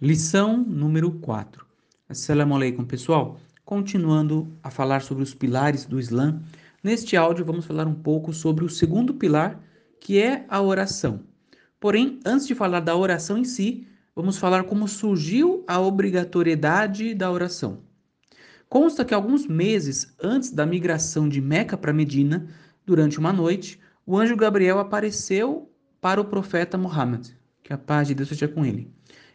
Lição número 4. Assalamu alaikum, pessoal. Continuando a falar sobre os pilares do Islã, neste áudio vamos falar um pouco sobre o segundo pilar, que é a oração. Porém, antes de falar da oração em si, vamos falar como surgiu a obrigatoriedade da oração. Consta que alguns meses antes da migração de Meca para Medina, durante uma noite, o anjo Gabriel apareceu para o profeta Muhammad, que a paz de Deus seja com ele.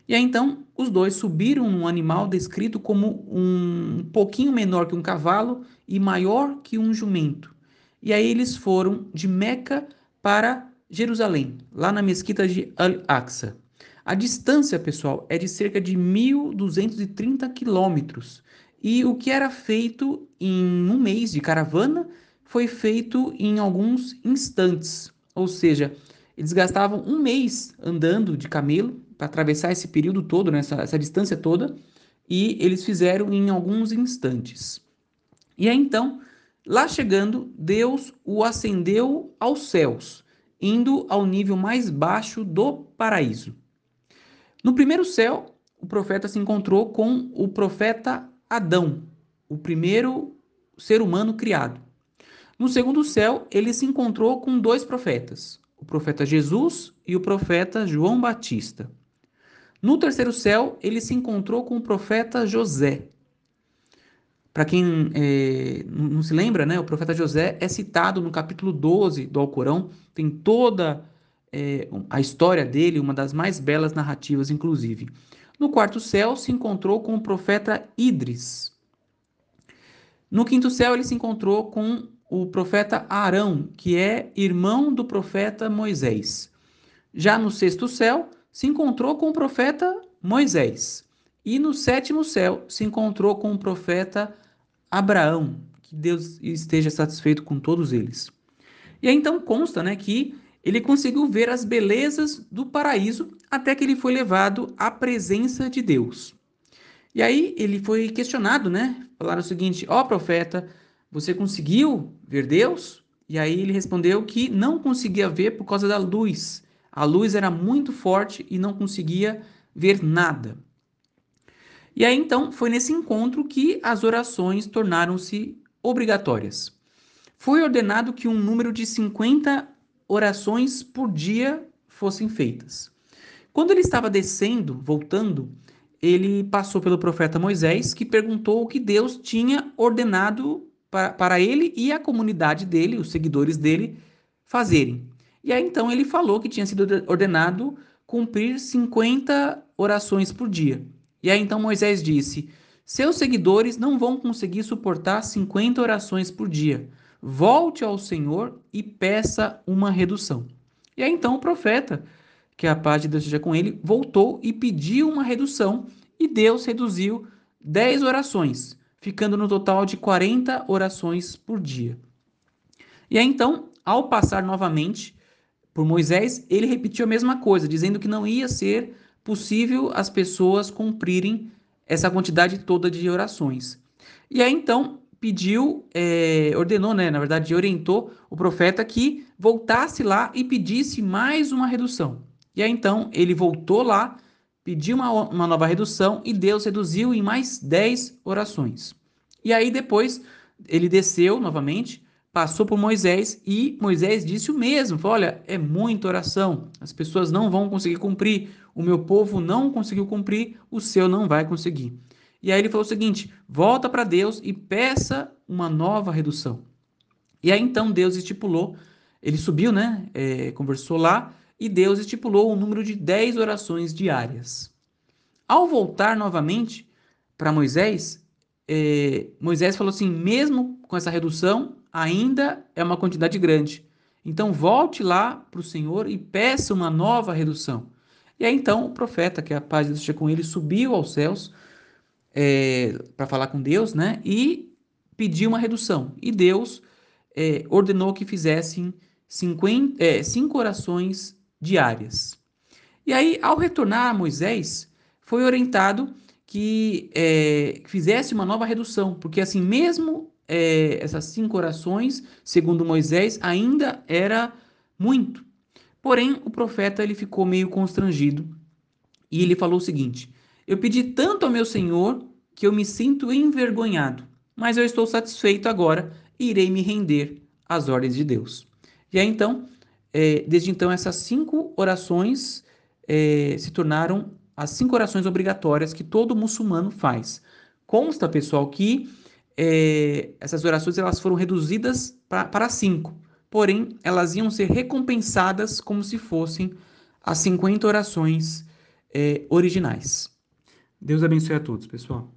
E aí então os dois subiram num animal descrito como um pouquinho menor que um cavalo e maior que um jumento. E aí eles foram de Meca para Jerusalém, lá na mesquita de Al-Aqsa. A distância, pessoal, é de cerca de 1.230 quilômetros. E o que era feito em um mês de caravana foi feito em alguns instantes. Ou seja, eles gastavam um mês andando de camelo para atravessar esse período todo, né, essa, essa distância toda, e eles fizeram em alguns instantes. E aí então, lá chegando, Deus o ascendeu aos céus, indo ao nível mais baixo do paraíso. No primeiro céu, o profeta se encontrou com o profeta Adão, o primeiro ser humano criado. No segundo céu, ele se encontrou com dois profetas, o profeta Jesus e o profeta João Batista. No terceiro céu, ele se encontrou com o profeta José. Para quem é, não se lembra, né, o profeta José é citado no capítulo 12 do Alcorão, tem toda é, a história dele, uma das mais belas narrativas, inclusive. No quarto céu, se encontrou com o profeta Idris. No quinto céu, ele se encontrou com o profeta Arão, que é irmão do profeta Moisés. Já no sexto céu, se encontrou com o profeta Moisés. E no sétimo céu se encontrou com o profeta Abraão. Que Deus esteja satisfeito com todos eles. E aí então consta né, que ele conseguiu ver as belezas do paraíso até que ele foi levado à presença de Deus. E aí ele foi questionado, né? Falaram o seguinte: Ó oh, profeta, você conseguiu ver Deus? E aí ele respondeu que não conseguia ver por causa da luz. A luz era muito forte e não conseguia ver nada. E aí então foi nesse encontro que as orações tornaram-se obrigatórias. Foi ordenado que um número de 50 orações por dia fossem feitas. Quando ele estava descendo, voltando, ele passou pelo profeta Moisés, que perguntou o que Deus tinha ordenado para, para ele e a comunidade dele, os seguidores dele, fazerem. E aí então ele falou que tinha sido ordenado cumprir 50 orações por dia. E aí então Moisés disse: Seus seguidores não vão conseguir suportar 50 orações por dia. Volte ao Senhor e peça uma redução. E aí então o profeta, que a paz de Deus seja com ele, voltou e pediu uma redução, e Deus reduziu 10 orações, ficando no total de 40 orações por dia. E aí então, ao passar novamente por Moisés, ele repetiu a mesma coisa, dizendo que não ia ser possível as pessoas cumprirem essa quantidade toda de orações. E aí então pediu, é, ordenou, né, na verdade, orientou o profeta que voltasse lá e pedisse mais uma redução. E aí então ele voltou lá, pediu uma, uma nova redução e Deus reduziu em mais 10 orações. E aí depois ele desceu novamente passou por Moisés e Moisés disse o mesmo: falou, olha, é muita oração, as pessoas não vão conseguir cumprir, o meu povo não conseguiu cumprir, o seu não vai conseguir. E aí ele falou o seguinte: volta para Deus e peça uma nova redução. E aí então Deus estipulou, ele subiu, né? É, conversou lá, e Deus estipulou o um número de 10 orações diárias. Ao voltar novamente para Moisés, é, Moisés falou assim: mesmo com essa redução, ainda é uma quantidade grande. Então volte lá para o Senhor e peça uma nova redução. E aí então o profeta, que é a paz de Deus com ele, subiu aos céus é, para falar com Deus, né? E pediu uma redução. E Deus é, ordenou que fizessem 50, é, cinco orações diárias. E aí, ao retornar Moisés, foi orientado que é, fizesse uma nova redução, porque assim, mesmo é, essas cinco orações, segundo Moisés, ainda era muito. Porém, o profeta ele ficou meio constrangido e ele falou o seguinte: Eu pedi tanto ao meu Senhor que eu me sinto envergonhado, mas eu estou satisfeito agora e irei me render às ordens de Deus. E aí então, é, desde então, essas cinco orações é, se tornaram as cinco orações obrigatórias que todo muçulmano faz. Consta, pessoal, que é, essas orações elas foram reduzidas para cinco, porém elas iam ser recompensadas como se fossem as 50 orações é, originais. Deus abençoe a todos, pessoal.